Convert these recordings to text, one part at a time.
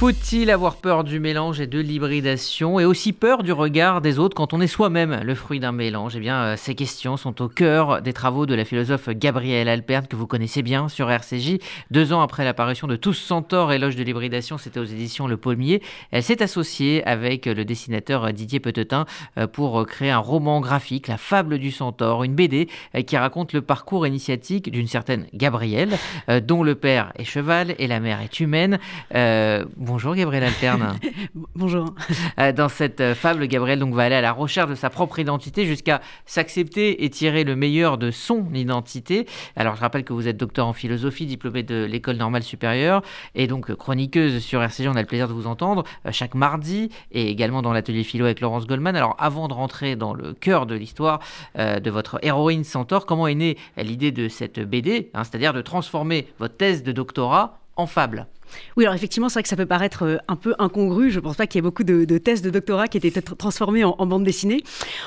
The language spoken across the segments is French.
Faut-il avoir peur du mélange et de l'hybridation et aussi peur du regard des autres quand on est soi-même le fruit d'un mélange? Eh bien, euh, ces questions sont au cœur des travaux de la philosophe Gabrielle Alperne que vous connaissez bien sur RCJ. Deux ans après l'apparition de Tous Centaures, éloge de l'hybridation, c'était aux éditions Le Pommier. Elle s'est associée avec le dessinateur Didier Petetin euh, pour créer un roman graphique, La Fable du Centaure, une BD euh, qui raconte le parcours initiatique d'une certaine Gabrielle, dont le père est cheval et la mère est humaine. Bonjour Gabriel Alterne. Bonjour. Euh, dans cette euh, fable, Gabriel donc va aller à la recherche de sa propre identité jusqu'à s'accepter et tirer le meilleur de son identité. Alors je rappelle que vous êtes docteur en philosophie, diplômé de l'école normale supérieure et donc chroniqueuse sur RCG. On a le plaisir de vous entendre euh, chaque mardi et également dans l'atelier philo avec Laurence Goldman. Alors avant de rentrer dans le cœur de l'histoire de votre héroïne Centaure, comment est née l'idée de cette BD, hein, c'est-à-dire de transformer votre thèse de doctorat en fable oui, alors effectivement, c'est vrai que ça peut paraître euh, un peu incongru. Je ne pense pas qu'il y ait beaucoup de, thèses de doctorat qui étaient transformées en, bande dessinée.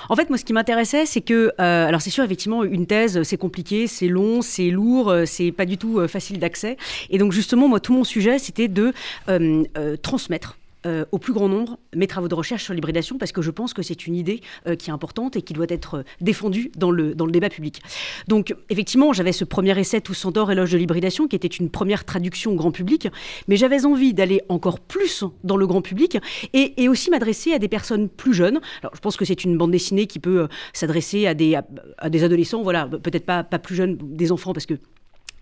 En fait, moi, ce qui m'intéressait, c'est que, euh, alors c'est sûr, effectivement, une thèse, c'est compliqué, c'est long, c'est lourd, euh, c'est pas du tout facile d'accès. Et donc, justement, moi, tout mon sujet, c'était de transmettre euh, au plus grand nombre mes travaux de recherche sur l'hybridation parce que je pense que c'est une idée euh, qui est importante et qui doit être euh, défendue dans le, dans le débat public. Donc effectivement, j'avais ce premier essai Tous d'or, éloge de l'hybridation qui était une première traduction au grand public, mais j'avais envie d'aller encore plus dans le grand public et, et aussi m'adresser à des personnes plus jeunes. Alors je pense que c'est une bande dessinée qui peut s'adresser à des, à, des adolescents, voilà, peut-être pas, pas plus jeunes, des enfants parce que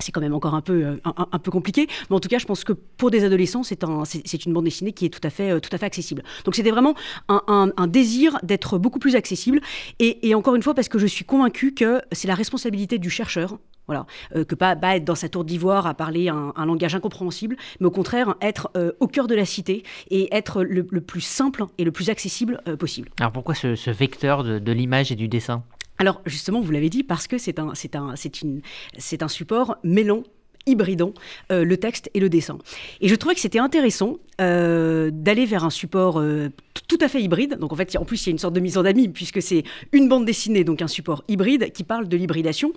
c'est quand même encore un peu, euh, un, peu compliqué. Mais en tout cas, je pense que pour des adolescents, c'est un, une bande dessinée qui est tout à fait, euh, tout à fait accessible. Donc c'était vraiment un, désir d'être beaucoup plus accessible. Et, encore une fois, parce que je suis convaincue que c'est la responsabilité du chercheur. Voilà, euh, que pas, être dans sa tour d'ivoire à parler un, langage incompréhensible, mais au contraire être au cœur de la cité et être le, plus simple et le plus accessible possible. Alors pourquoi ce, vecteur de l'image et du dessin? Alors justement, vous l'avez dit, parce que c'est un, c'est un, c'est une, c'est un support mêlant hybridant euh, le texte et le dessin. Et je trouvais que c'était intéressant euh, d'aller vers un support euh, tout à fait hybride. Donc en fait, en plus, il y a une sorte de mise en ami, puisque c'est une bande dessinée, donc un support hybride qui parle de l'hybridation.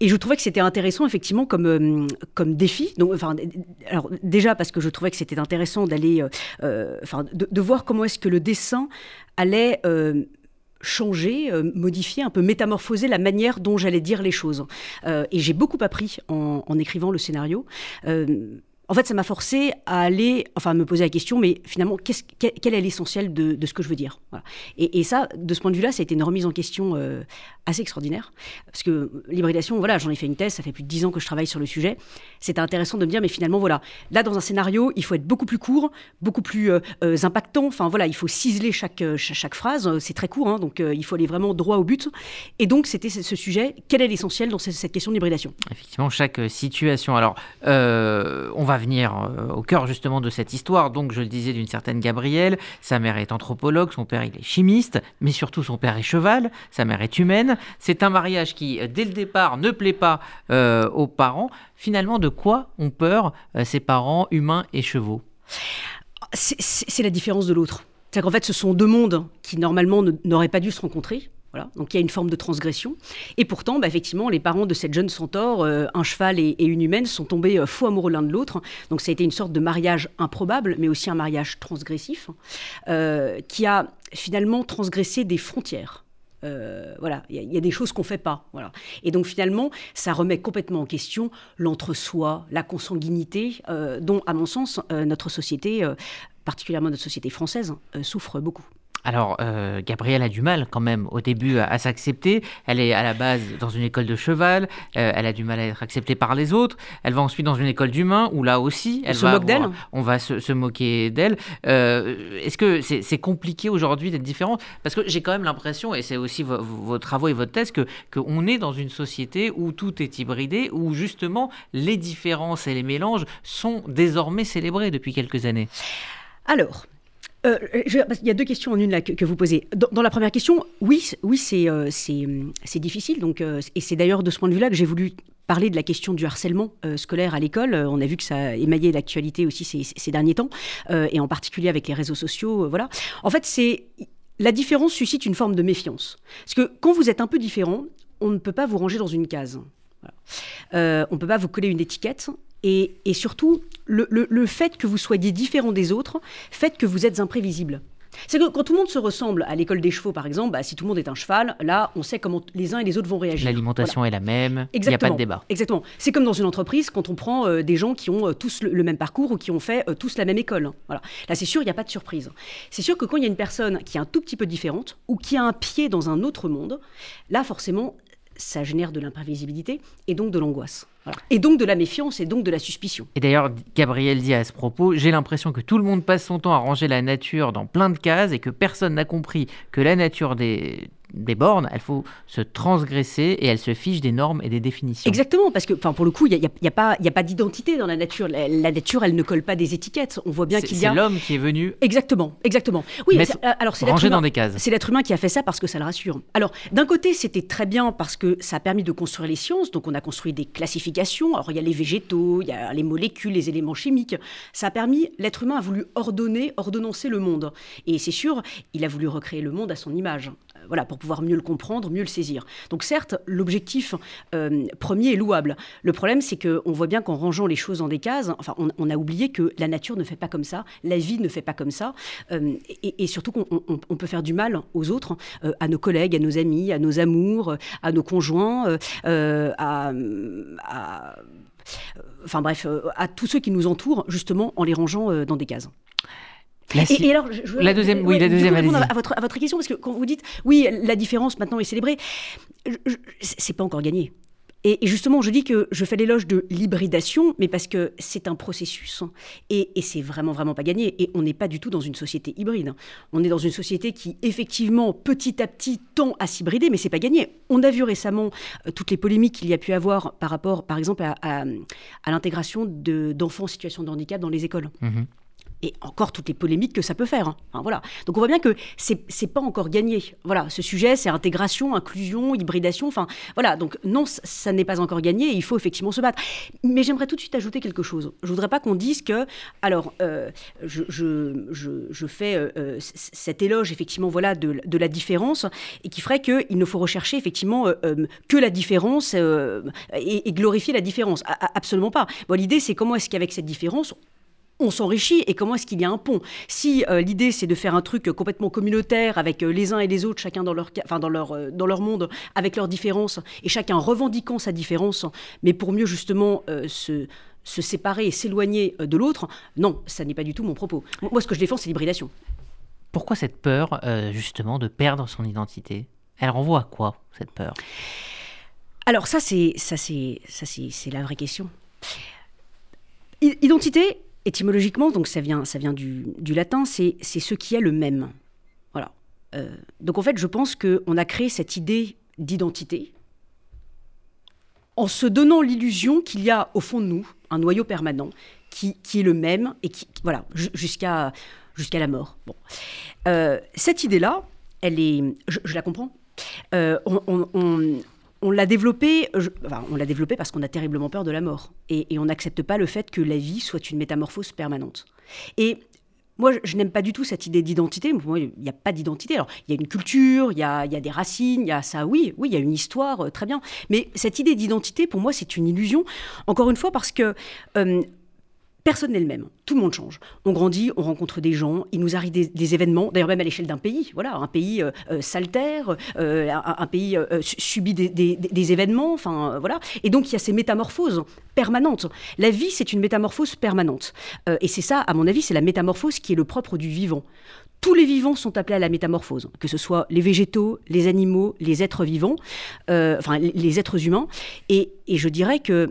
Et je trouvais que c'était intéressant, effectivement, comme, comme défi. Donc, alors, déjà parce que je trouvais que c'était intéressant d'aller, enfin, de, voir comment est-ce que le dessin allait changer, euh, modifier, un peu métamorphoser la manière dont j'allais dire les choses. Euh, et j'ai beaucoup appris en, en, écrivant le scénario. En fait, ça m'a forcé à aller, enfin, à me poser la question, mais finalement, quel, est l'essentiel de, ce que je veux dire et, ça, de ce point de vue-là, ça a été une remise en question euh, assez extraordinaire. Parce que l'hybridation, voilà, j'en ai fait une thèse, ça fait plus de dix ans que je travaille sur le sujet. C'était intéressant de me dire, mais finalement, voilà, là, dans un scénario, il faut être beaucoup plus court, beaucoup plus euh, euh, impactant. Enfin, voilà, il faut ciseler chaque, phrase. C'est très court, hein, donc il faut aller vraiment droit au but. Et donc, c'était ce sujet. Quel est l'essentiel dans cette, cette question de l'hybridation? Effectivement, chaque situation. Alors, on va venir euh, au cœur justement de cette histoire. Donc, je le disais, d'une certaine Gabrielle. Sa mère est anthropologue, son père il est chimiste, mais surtout son père est cheval, sa mère est humaine. C'est un mariage qui, euh, dès le départ, ne plaît pas euh, aux parents. Finalement, de quoi ont peur ces parents humains et chevaux? C'est la différence de l'autre. C'est-à-dire qu'en fait, ce sont deux mondes qui normalement n'auraient pas dû se rencontrer. Donc il y a une forme de transgression. Et pourtant, bah, effectivement, les parents de cette jeune centaure, euh, un cheval et, une humaine, sont tombés euh, fous amoureux l'un de l'autre. Donc ça a été une sorte de mariage improbable, mais aussi un mariage transgressif, euh, qui a finalement transgressé des frontières. voilà, il y, a des choses qu'on fait pas. Voilà. Et donc finalement, ça remet complètement en question l'entre-soi, la consanguinité, dont, à mon sens, notre société, particulièrement notre société française, souffre beaucoup. Alors, euh, Gabrielle a du mal quand même au début à, s'accepter. Elle est à la base dans une école de cheval. Euh, elle a du mal à être acceptée par les autres. Elle va ensuite dans une école d'humains où là aussi, elle on se moque d'elle? On va se, moquer d'elle. Euh, est-ce que c'est compliqué aujourd'hui d'être différent? Parce que j'ai quand même l'impression, et c'est aussi vos, travaux et votre thèse, que qu'on est dans une société où tout est hybridé, où justement les différences et les mélanges sont désormais célébrés depuis quelques années. Alors, euh, il y a deux questions en une là que, vous posez. Dans, la première question, oui, oui, c'est euh, c'est difficile. Donc, euh, et c'est d'ailleurs de ce point de vue-là que j'ai voulu parler de la question du harcèlement scolaire à l'école. On a vu que ça émaillait l'actualité aussi ces, derniers temps, et en particulier avec les réseaux sociaux. voilà. En fait, la différence suscite une forme de méfiance. Parce que quand vous êtes un peu différent, on ne peut pas vous ranger dans une case. On ne peut pas vous coller une étiquette Et, surtout, le, le fait que vous soyez différent des autres fait que vous êtes imprévisible. C'est que quand tout le monde se ressemble à l'école des chevaux, par exemple, bah, si tout le monde est un cheval, là, on sait comment les uns et les autres vont réagir. L'alimentation est la même, il n'y a pas de débat. Exactement. C'est comme dans une entreprise, quand on prend euh, des gens qui ont euh, tous le, même parcours ou qui ont fait euh, tous la même école. Voilà. Là, c'est sûr, il n'y a pas de surprise. C'est sûr que quand il y a une personne qui est un tout petit peu différente ou qui a un pied dans un autre monde, là, forcément, ça génère de l'imprévisibilité et donc de l'angoisse. Et donc de la méfiance et donc de la suspicion. Et d'ailleurs, Gabriel dit à ce propos, j'ai l'impression que tout le monde passe son temps à ranger la nature dans plein de cases et que personne n'a compris que la nature des, des bornes, il faut se transgresser et elle se fiche des normes et des définitions. Exactement, parce que pour le coup, il n'y a, y a, pas, d'identité dans la nature. La, nature, elle ne colle pas des étiquettes. On voit bien qu'il y a. C'est l'homme qui est venu. Exactement, exactement. Oui, euh, alors c'est l'être humain, dans des cases. C'est l'être humain qui a fait ça parce que ça le rassure. Alors, d'un côté, c'était très bien parce que ça a permis de construire les sciences. Donc, on a construit des classifications. Alors, il y a les végétaux, il y a les molécules, les éléments chimiques. Ça a permis, l'être humain a voulu ordonner, ordonnancer le monde. Et c'est sûr, il a voulu recréer le monde à son image voilà, pour pouvoir mieux le comprendre, mieux le saisir. Donc certes, l'objectif euh, premier est louable. Le problème, c'est qu'on voit bien qu'en rangeant les choses dans des cases, enfin, on, a oublié que la nature ne fait pas comme ça, la vie ne fait pas comme ça, euh, et, surtout qu'on peut faire du mal aux autres, euh, à nos collègues, à nos amis, à nos amours, à nos conjoints, enfin bref, à tous ceux qui nous entourent, justement, en les rangeant dans des cases. La, et, alors, la deuxième, oui, la deuxième. À votre, à votre question, parce que quand vous dites, oui, la différence maintenant est célébrée, c'est pas encore gagné. Et, justement, je dis que je fais l'éloge de l'hybridation, mais parce que c'est un processus et, c'est vraiment, vraiment pas gagné. Et on n'est pas du tout dans une société hybride. On est dans une société qui, effectivement, petit à petit, tend à s'hybrider, mais c'est pas gagné. On a vu récemment euh, toutes les polémiques qu'il y a pu avoir par rapport, par exemple, à, à, l'intégration d'enfants en situation de handicap dans les écoles. Mm-hmm et encore toutes les polémiques que ça peut faire. Hein. voilà. Donc on voit bien que c'est n'est pas encore gagné. Voilà, ce sujet, c'est intégration, inclusion, hybridation. Enfin voilà. Donc non, ça n'est pas encore gagné. il faut effectivement se battre. Mais j'aimerais tout de suite ajouter quelque chose. Je voudrais pas qu'on dise que alors euh, je, fais euh, euh, cet éloge effectivement voilà de, la différence et qui ferait qu'il ne faut rechercher effectivement que la différence et, glorifier la différence. absolument pas. L'idée c'est comment est-ce qu'avec cette différence on s'enrichit et comment est-ce qu'il y a un pont Si euh, l'idée c'est de faire un truc complètement communautaire avec euh, les uns et les autres, chacun dans leur, enfin, dans leur, euh, dans leur monde, avec leurs différences, et chacun revendiquant sa différence, mais pour mieux justement se, se séparer et s'éloigner de l'autre, non, ça n'est pas du tout mon propos. Moi ce que je défends c'est l'hybridation. Pourquoi cette peur justement de perdre son identité? Elle renvoie à quoi cette peur? Alors ça c'est ça c'est ça c'est la vraie question. Identité, étymologiquement, donc ça vient, ça vient du, latin, c'est ce qui est le même. Voilà. Euh, donc en fait, je pense qu'on a créé cette idée d'identité en se donnant l'illusion qu'il y a au fond de nous un noyau permanent qui, est le même et qui voilà jusqu'à la mort. Bon, euh, cette idée-là, elle est, je, la comprends. Euh, on développé, on l'a développé parce qu'on a terriblement peur de la mort. Et, on n'accepte pas le fait que la vie soit une métamorphose permanente. Et moi, je, n'aime pas du tout cette idée d'identité. Moi, il n'y a pas d'identité. Alors, il y a une culture, il y a, des racines, il y a ça, oui, oui, il y a une histoire, euh, très bien. Mais cette idée d'identité, pour moi, c'est une illusion. Encore une fois, parce que euh, personne n'est le même. Tout le monde change. On grandit, on rencontre des gens, il nous arrive des, événements, d'ailleurs même à l'échelle d'un pays. Voilà, un pays euh, euh, s'altère, euh, un, pays subit des, événements, enfin voilà. Et donc il y a ces métamorphoses permanentes. La vie, c'est une métamorphose permanente. et c'est ça, à mon avis, c'est la métamorphose qui est le propre du vivant. Tous les vivants sont appelés à la métamorphose, que ce soit les végétaux, les animaux, les êtres vivants, enfin les êtres humains. Et je dirais que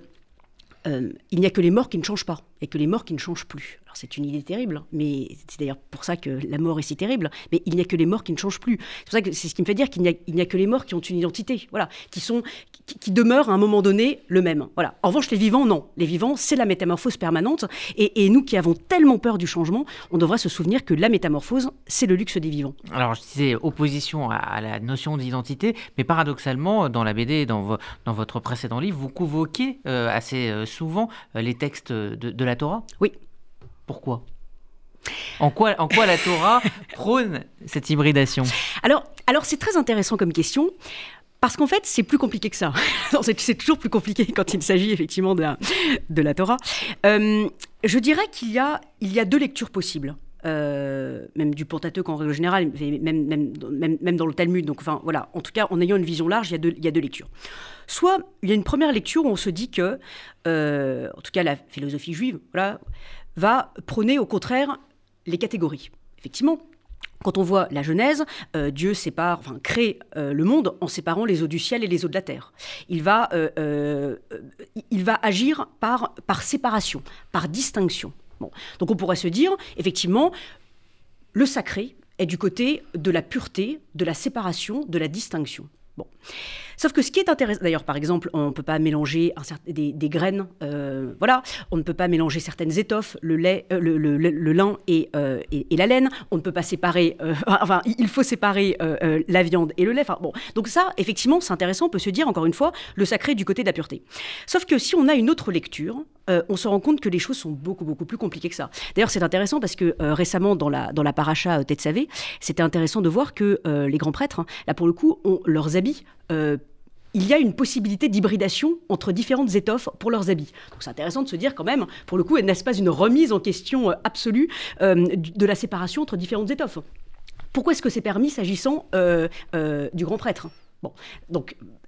il n'y a que les morts qui ne changent pas et que les morts qui ne changent plus. Alors c'est une idée terrible, hein, mais c'est d'ailleurs pour ça que la mort est si terrible. Mais il n'y a que les morts qui ne changent plus. C'est ça que c'est ce qui me fait dire qu'il n'y a, que les morts qui ont une identité, voilà, qui sont, qui, demeurent à un moment donné le même. Voilà. En revanche, les vivants, non. Les vivants, c'est la métamorphose permanente. Et, nous qui avons tellement peur du changement, on devrait se souvenir que la métamorphose, c'est le luxe des vivants. Alors je disais opposition à, la notion d'identité, mais paradoxalement, dans la BD, dans, dans votre précédent livre, vous convoquez euh, assez euh, souvent euh, les textes de, de la Torah Oui. Pourquoi? En quoi, en quoi la Torah prône cette hybridation? Alors, alors c'est très intéressant comme question Parce qu'en fait, c'est plus compliqué que ça. c'est toujours plus compliqué quand il s'agit effectivement de la, Torah. Euh, je dirais qu'il y a, deux lectures possibles. Euh, même du Pentateuque en règle générale, même, dans le Talmud. Donc, voilà. En tout cas, en ayant une vision large, il y a deux, lectures. Soit il y a une première lecture où on se dit que, euh, en tout cas, la philosophie juive, va prôner au contraire les catégories. Effectivement, quand on voit la Genèse, euh, Dieu sépare, enfin, crée euh, le monde en séparant les eaux du ciel et les eaux de la terre. Il va, euh, agir par, par séparation, par distinction. Donc on pourrait se dire, effectivement, le sacré est du côté de la pureté, de la séparation, de la distinction. Bon. Sauf que ce qui est intéressant, d'ailleurs, par exemple, on ne peut pas mélanger des, graines, euh, voilà, on ne peut pas mélanger certaines étoffes, le lait, euh, le, lin euh, et, et, la laine, on ne peut pas séparer, enfin, il faut séparer la viande et le lait. Enfin, bon, donc ça, effectivement, c'est intéressant, on peut se dire, encore une fois, le sacré du côté de la pureté. Sauf que si on a une autre lecture, on se rend compte que les choses sont beaucoup, beaucoup plus compliquées que ça. D'ailleurs, c'est intéressant parce que récemment, dans la, dans la paracha Tetsavé, c'était intéressant de voir que les grands prêtres, hein, là pour le coup, ont leurs habits il y a une possibilité d'hybridation entre différentes étoffes pour leurs habits. C'est intéressant de se dire quand même, pour le coup, n'est-ce pas une remise en question euh, absolue euh, de la séparation entre différentes étoffes? Pourquoi est-ce que c'est permis s'agissant euh, du grand prêtre?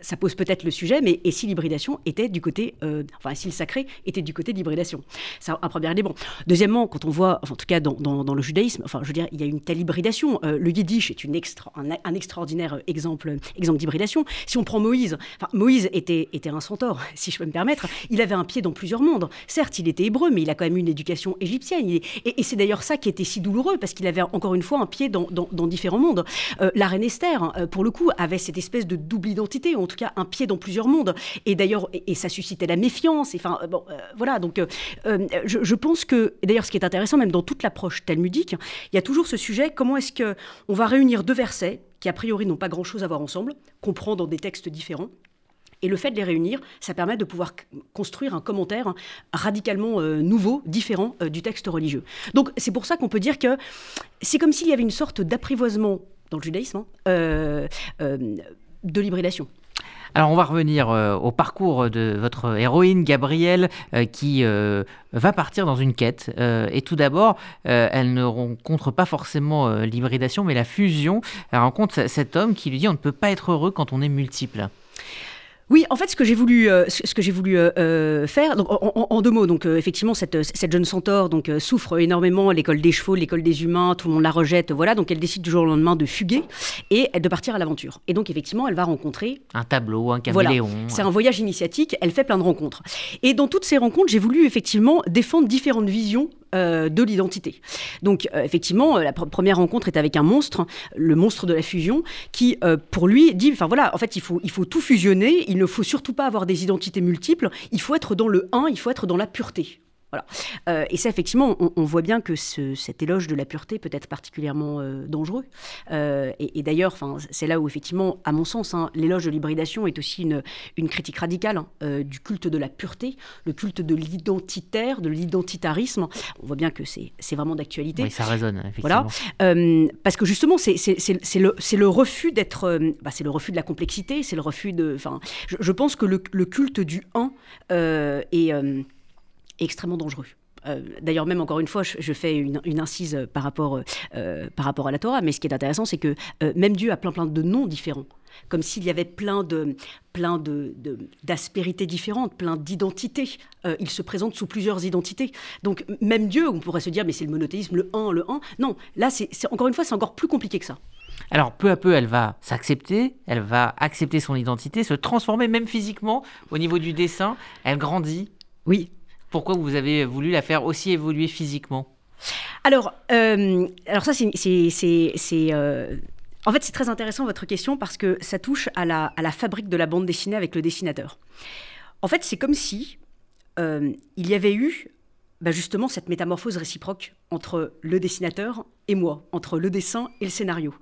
Ça pose peut-être le sujet, mais et si l'hybridation était du côté, euh, enfin si le sacré était du côté de l'hybridation? C'est un, premier élément. Deuxièmement, quand on voit, en tout cas dans, dans, le judaïsme, enfin je veux dire, il y a une telle hybridation. Euh, le yiddish est une extra, un, extraordinaire exemple, exemple d'hybridation. Si on prend Moïse, enfin Moïse était, était un centaure, si je peux me permettre. Il avait un pied dans plusieurs mondes. Certes, il était hébreu, mais il a quand même une éducation égyptienne. et, c'est d'ailleurs ça qui était si douloureux, parce qu'il avait encore une fois un pied dans, dans, différents mondes. Euh, la reine Esther, pour le coup, avait cette espèce de double identité, en tout cas un pied dans plusieurs mondes. Et d'ailleurs, et, ça suscitait la méfiance. Enfin, bon, euh, voilà. Donc, euh, euh, je, pense que, d'ailleurs, ce qui est intéressant, même dans toute l'approche talmudique, il y a toujours ce sujet comment est-ce que on va réunir deux versets qui a priori n'ont pas grand-chose à voir ensemble, qu'on prend dans des textes différents. Et le fait de les réunir, ça permet de pouvoir construire un commentaire radicalement nouveau, différent du texte religieux. Donc c'est pour ça qu'on peut dire que c'est comme s'il y avait une sorte d'apprivoisement dans le judaïsme hein, de l'hybridation. Alors on va revenir euh, au parcours de votre héroïne Gabrielle euh, qui euh, va partir dans une quête. et tout d'abord, elle ne rencontre pas forcément l'hybridation mais la fusion. Elle rencontre cet homme qui lui dit on ne peut pas être heureux quand on est multiple. Oui, en fait, ce que j'ai voulu, euh, ce que j'ai voulu euh, euh, faire, donc, en, deux mots, donc effectivement, cette, cette jeune centaure donc souffre énormément l'école des chevaux, l'école des humains, tout le monde la rejette, voilà, donc elle décide du jour au lendemain de fuguer et de partir à l'aventure. Et donc effectivement, elle va rencontrer un tableau, un caméléon. Voilà. C'est un voyage initiatique. Elle fait plein de rencontres. Et dans toutes ces rencontres, j'ai voulu effectivement défendre différentes visions euh, de l'identité. Donc euh, effectivement, la première rencontre est avec un monstre, le monstre de la fusion, qui euh, pour lui dit, enfin voilà, en fait il faut, il faut tout fusionner, il ne faut surtout pas avoir des identités multiples, il faut être dans le un, il faut être dans la pureté. Euh, et ça, effectivement, on, voit bien que cet éloge de la pureté peut être particulièrement euh, dangereux. Euh, et, d'ailleurs, c'est là où, effectivement, à mon sens, hein, l'éloge de l'hybridation est aussi une, une critique radicale hein, du culte de la pureté, le culte de l'identitaire, de l'identitarisme. On voit bien que c'est vraiment d'actualité. Oui, ça résonne, effectivement. Voilà. parce que justement, c'est le, le, refus d'être. Bah, c'est le refus de la complexité, c'est le refus de. Je, je, pense que le, le culte du un est extrêmement dangereux. Euh, d'ailleurs, même encore une fois, je, fais une, incise par rapport, euh, par rapport à la Torah, mais ce qui est intéressant, c'est que euh, même Dieu a plein plein de noms différents, comme s'il y avait plein de plein de, d'aspérités différentes, plein d'identités. il se présente sous plusieurs identités. Donc même Dieu, on pourrait se dire, mais c'est le monothéisme, le un, le un. Non, là, c'est, encore une fois, c'est encore plus compliqué que ça. Alors peu à peu, elle va s'accepter, elle va accepter son identité, se transformer même physiquement au niveau du dessin. Elle grandit. Oui, pourquoi vous avez voulu la faire aussi évoluer physiquement alors, euh, alors ça, c'est... Euh, en fait, c'est très intéressant votre question parce que ça touche à la, fabrique de la bande dessinée avec le dessinateur. En fait, c'est comme si euh, il y avait eu bah, justement cette métamorphose réciproque entre le dessinateur et moi, entre le dessin et le scénario.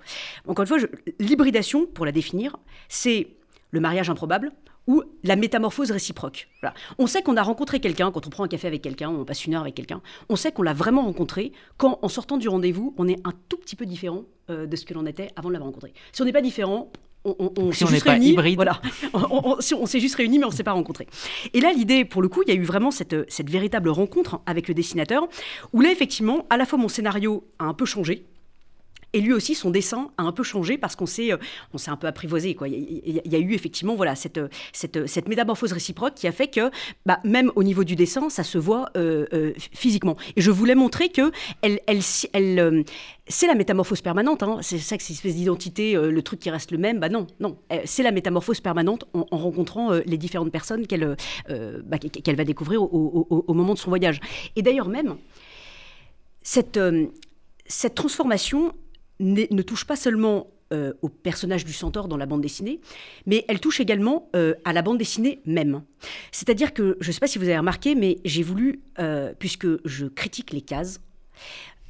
Encore une fois, l'hybridation, pour la définir, c'est le mariage improbable, ou la métamorphose réciproque. On sait qu'on a rencontré quelqu'un, quand on prend un café avec quelqu'un, on passe une heure avec quelqu'un, on sait qu'on l'a vraiment rencontré quand, en sortant du rendez-vous, on est un tout petit peu différent euh, de ce que l'on était avant de l'avoir rencontré. Si on n'est pas différent, on, s'est juste réunis. Voilà, on, s'est juste réunis, mais on s'est pas rencontrés. Et là, l'idée, pour le coup, il y a eu vraiment cette, cette véritable rencontre avec le dessinateur, où là, effectivement, à la fois mon scénario a un peu changé, et lui aussi, son dessin a un peu changé parce qu'on s'est, euh, on s'est un peu apprivoisé. Il, y a, eu effectivement voilà, cette, cette, cette, métamorphose réciproque qui a fait que, bah, même au niveau du dessin, ça se voit euh, euh, physiquement. Et je voulais montrer que c'est la métamorphose permanente. Hein. C'est ça que c'est une espèce d'identité, le truc qui reste le même. Bah non, non. C'est la métamorphose permanente en, rencontrant les différentes personnes qu'elle bah, va découvrir au, moment de son voyage. Et d'ailleurs même, cette, cette transformation, ne touche pas seulement euh, au personnage du centaure dans la bande dessinée, mais elle touche également euh, à la bande dessinée même. C'est-à-dire que, je ne sais pas si vous avez remarqué, mais j'ai voulu, euh, puisque je critique les cases,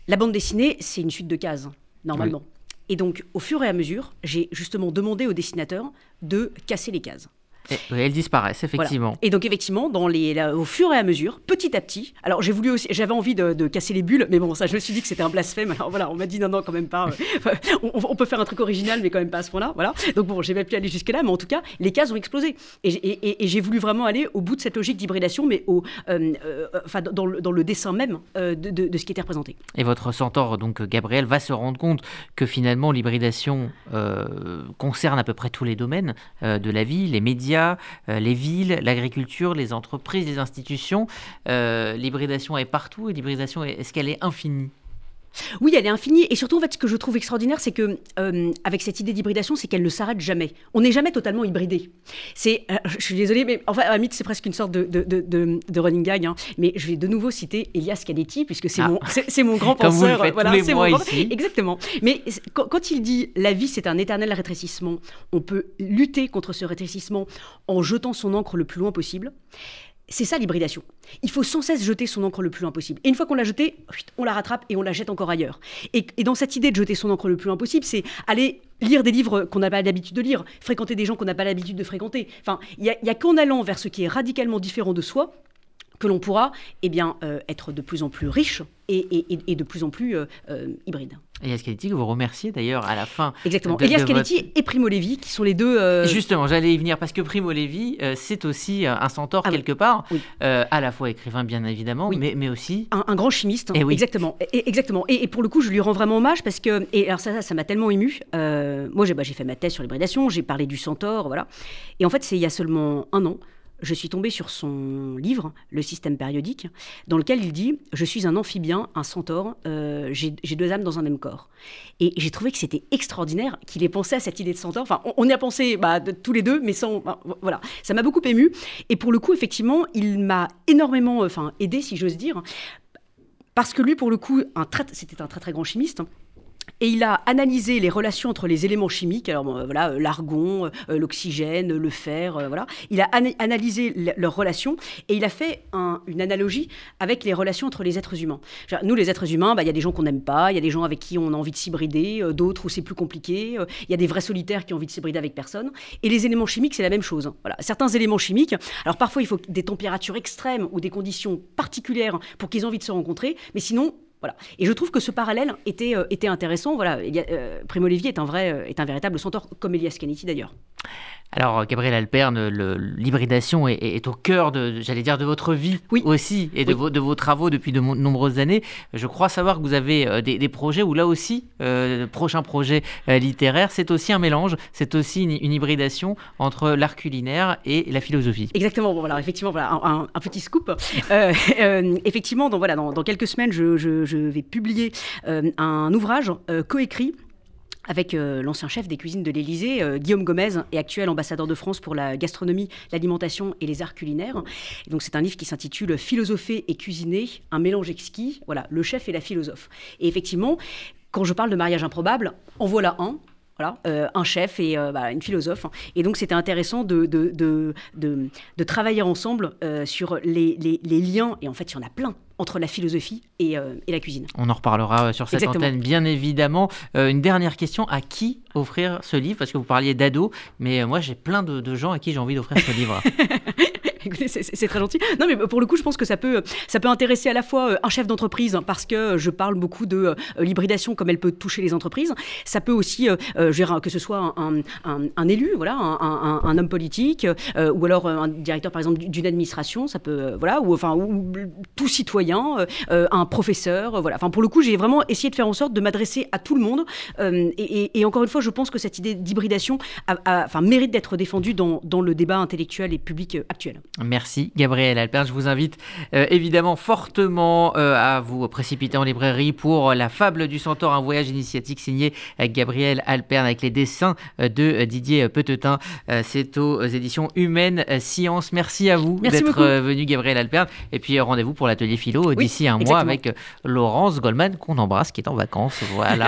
la bande dessinée, c'est une suite de cases, normalement. Et donc, au fur et à mesure, j'ai justement demandé au dessinateur de casser les cases. Et, elles disparaissent, effectivement. Et donc, effectivement, dans les, au fur et à mesure, petit à petit, alors j'ai voulu aussi, j'avais envie de, casser les bulles, mais bon, ça, je me suis dit que c'était un blasphème. Alors voilà, on m'a dit non, non, quand même pas. Euh, on, peut faire un truc original, mais quand même pas à ce point-là. Voilà. Donc bon, j'ai pas pu aller jusque-là, mais en tout cas, les cases ont explosé. Et, j'ai voulu vraiment aller au bout de cette logique d'hybridation, mais au, euh, euh, dans, le, dans, le, dessin même de, de, ce qui était représenté. Et votre centaure, donc Gabriel, va se rendre compte que finalement, l'hybridation concerne à peu près tous les domaines de la vie, les médias, les villes, l'agriculture, les entreprises, les institutions. Euh, l'hybridation est partout et l'hybridation, est-ce qu'elle est infinie? Oui, elle est infinie. Et surtout, en fait, ce que je trouve extraordinaire, c'est que euh, avec cette idée d'hybridation, c'est qu'elle ne s'arrête jamais. On n'est jamais totalement hybridé. C'est, euh, je suis désolée, mais enfin, à mythe, c'est presque une sorte de, de, running gag. Hein. Mais je vais de nouveau citer Elias Canetti, puisque c'est ah. mon, c'est, mon grand penseur. voilà, c'est mon grand... Exactement. Mais quand, quand il dit la vie, c'est un éternel rétrécissement, on peut lutter contre ce rétrécissement en jetant son encre le plus loin possible. C'est ça l'hybridation. Il faut sans cesse jeter son encre le plus loin possible. Et une fois qu'on l'a jetée, on la rattrape et on la jette encore ailleurs. Et, dans cette idée de jeter son encre le plus loin possible, c'est aller lire des livres qu'on n'a pas l'habitude de lire, fréquenter des gens qu'on n'a pas l'habitude de fréquenter. Enfin, il n'y a, qu'en allant vers ce qui est radicalement différent de soi que l'on pourra eh bien, euh, être de plus en plus riche et, et, de plus en plus euh, euh, hybride. Elias Caletti, que vous remerciez d'ailleurs à la fin. Exactement. Elias Caletti et Primo Levi, qui sont les deux. Justement, j'allais y venir parce que Primo Levi, c'est aussi un centaure ah quelque part, à la fois écrivain bien évidemment, mais, mais, aussi. Un, grand chimiste. Hein. eh. Exactement. Et, exactement. Et, pour le coup, je lui rends vraiment hommage parce que. Et alors, ça, ça m'a tellement ému. moi, bah, j'ai fait ma thèse sur l'hybridation, j'ai parlé du centaure, voilà. Et en fait, c'est il y a seulement un an je suis tombée sur son livre, Le système périodique, dans lequel il dit Je suis un amphibien, un centaure, euh, j'ai deux âmes dans un même corps. Et j'ai trouvé que c'était extraordinaire qu'il ait pensé à cette idée de centaure. Enfin, on, y a pensé bah, tous les deux, mais sans. Voilà, ça m'a beaucoup ému. Et pour le coup, effectivement, il m'a énormément enfin, aidé, si j'ose dire. Parce que lui, pour le coup, c'était un très très grand chimiste. Et il a analysé les relations entre les éléments chimiques, alors voilà, euh, l'argon, euh, l'oxygène, le fer, euh, voilà. Il a analysé leurs relations et il a fait une analogie avec les relations entre les êtres humains. nous, les êtres humains, bah, il y a des gens qu'on n'aime pas, il y a des gens avec qui on a envie de s'hybrider, d'autres où c'est plus compliqué, il y a des vrais solitaires qui ont envie de s'hybrider avec personne. Et les éléments chimiques, c'est la même chose. Voilà. Certains éléments chimiques, alors parfois il faut des températures extrêmes ou des conditions particulières pour qu'ils aient envie de se rencontrer, mais sinon, et je trouve que ce parallèle était, euh, intéressant. Voilà, euh, Primo Levi est un, vrai, euh, est un véritable centaure, comme Elias Canetti d'ailleurs. Alors, Gabriel Alperne, l'hybridation est, au cœur de, j'allais dire, de votre vie aussi et de, vos, de vos travaux depuis de nombreuses années. Je crois savoir que vous avez euh, des, projets où là aussi, euh, prochain projet euh, littéraire, c'est aussi un mélange, c'est aussi une, hybridation entre l'art culinaire et la philosophie. Exactement. Bon, voilà, effectivement, voilà, un, petit scoop. effectivement, donc, voilà, dans, quelques semaines, je, je vais publier un ouvrage coécrit avec euh, l'ancien chef des cuisines de l'Élysée, euh, Guillaume Gomez, et actuel ambassadeur de France pour la gastronomie, l'alimentation et les arts culinaires. donc c'est un livre qui s'intitule Philosopher et cuisiner, un mélange exquis. Voilà, le chef et la philosophe. Et effectivement, quand je parle de mariage improbable, en voilà un. Voilà, euh, un chef et bah, une philosophe. Et donc, c'était intéressant de, de, de, de, travailler ensemble sur les, les, les, liens, et en fait, il y en a plein, entre la philosophie et, la cuisine. On en reparlera sur cette antenne, bien évidemment. une dernière question à qui offrir ce livre? Parce que vous parliez d'ados, mais moi j'ai plein de gens à qui j'ai envie d'offrir ce livre. Écoutez, c'est très gentil. Non, mais pour le coup, je pense que ça peut, ça peut intéresser à la fois euh, un chef d'entreprise, parce que je parle beaucoup de euh, l'hybridation, comme elle peut toucher les entreprises. Ça peut aussi, euh, que ce soit un, un, élu, voilà, un, homme politique, ou alors un directeur, par exemple, d'une administration, ça peut, voilà, ou enfin, ou, tout citoyen, un professeur, voilà. Enfin, pour le coup, j'ai vraiment essayé de faire en sorte de m'adresser à tout le monde. Et, encore une fois, je pense que cette idée d'hybridation enfin, mérite d'être défendue dans, dans le débat intellectuel et public actuel. Merci Gabriel Alpert. Je vous invite euh, évidemment fortement euh, à vous précipiter en librairie pour La fable du centaure, un voyage initiatique signé Gabriel Alpert avec les dessins euh, de Didier Petetin. C'est aux éditions Humaines Sciences. Merci à vous d'être venu Gabriel Alpert. Et puis rendez-vous pour l'atelier philo d'ici un mois avec Laurence Goldman qu'on embrasse qui est en vacances. Voilà.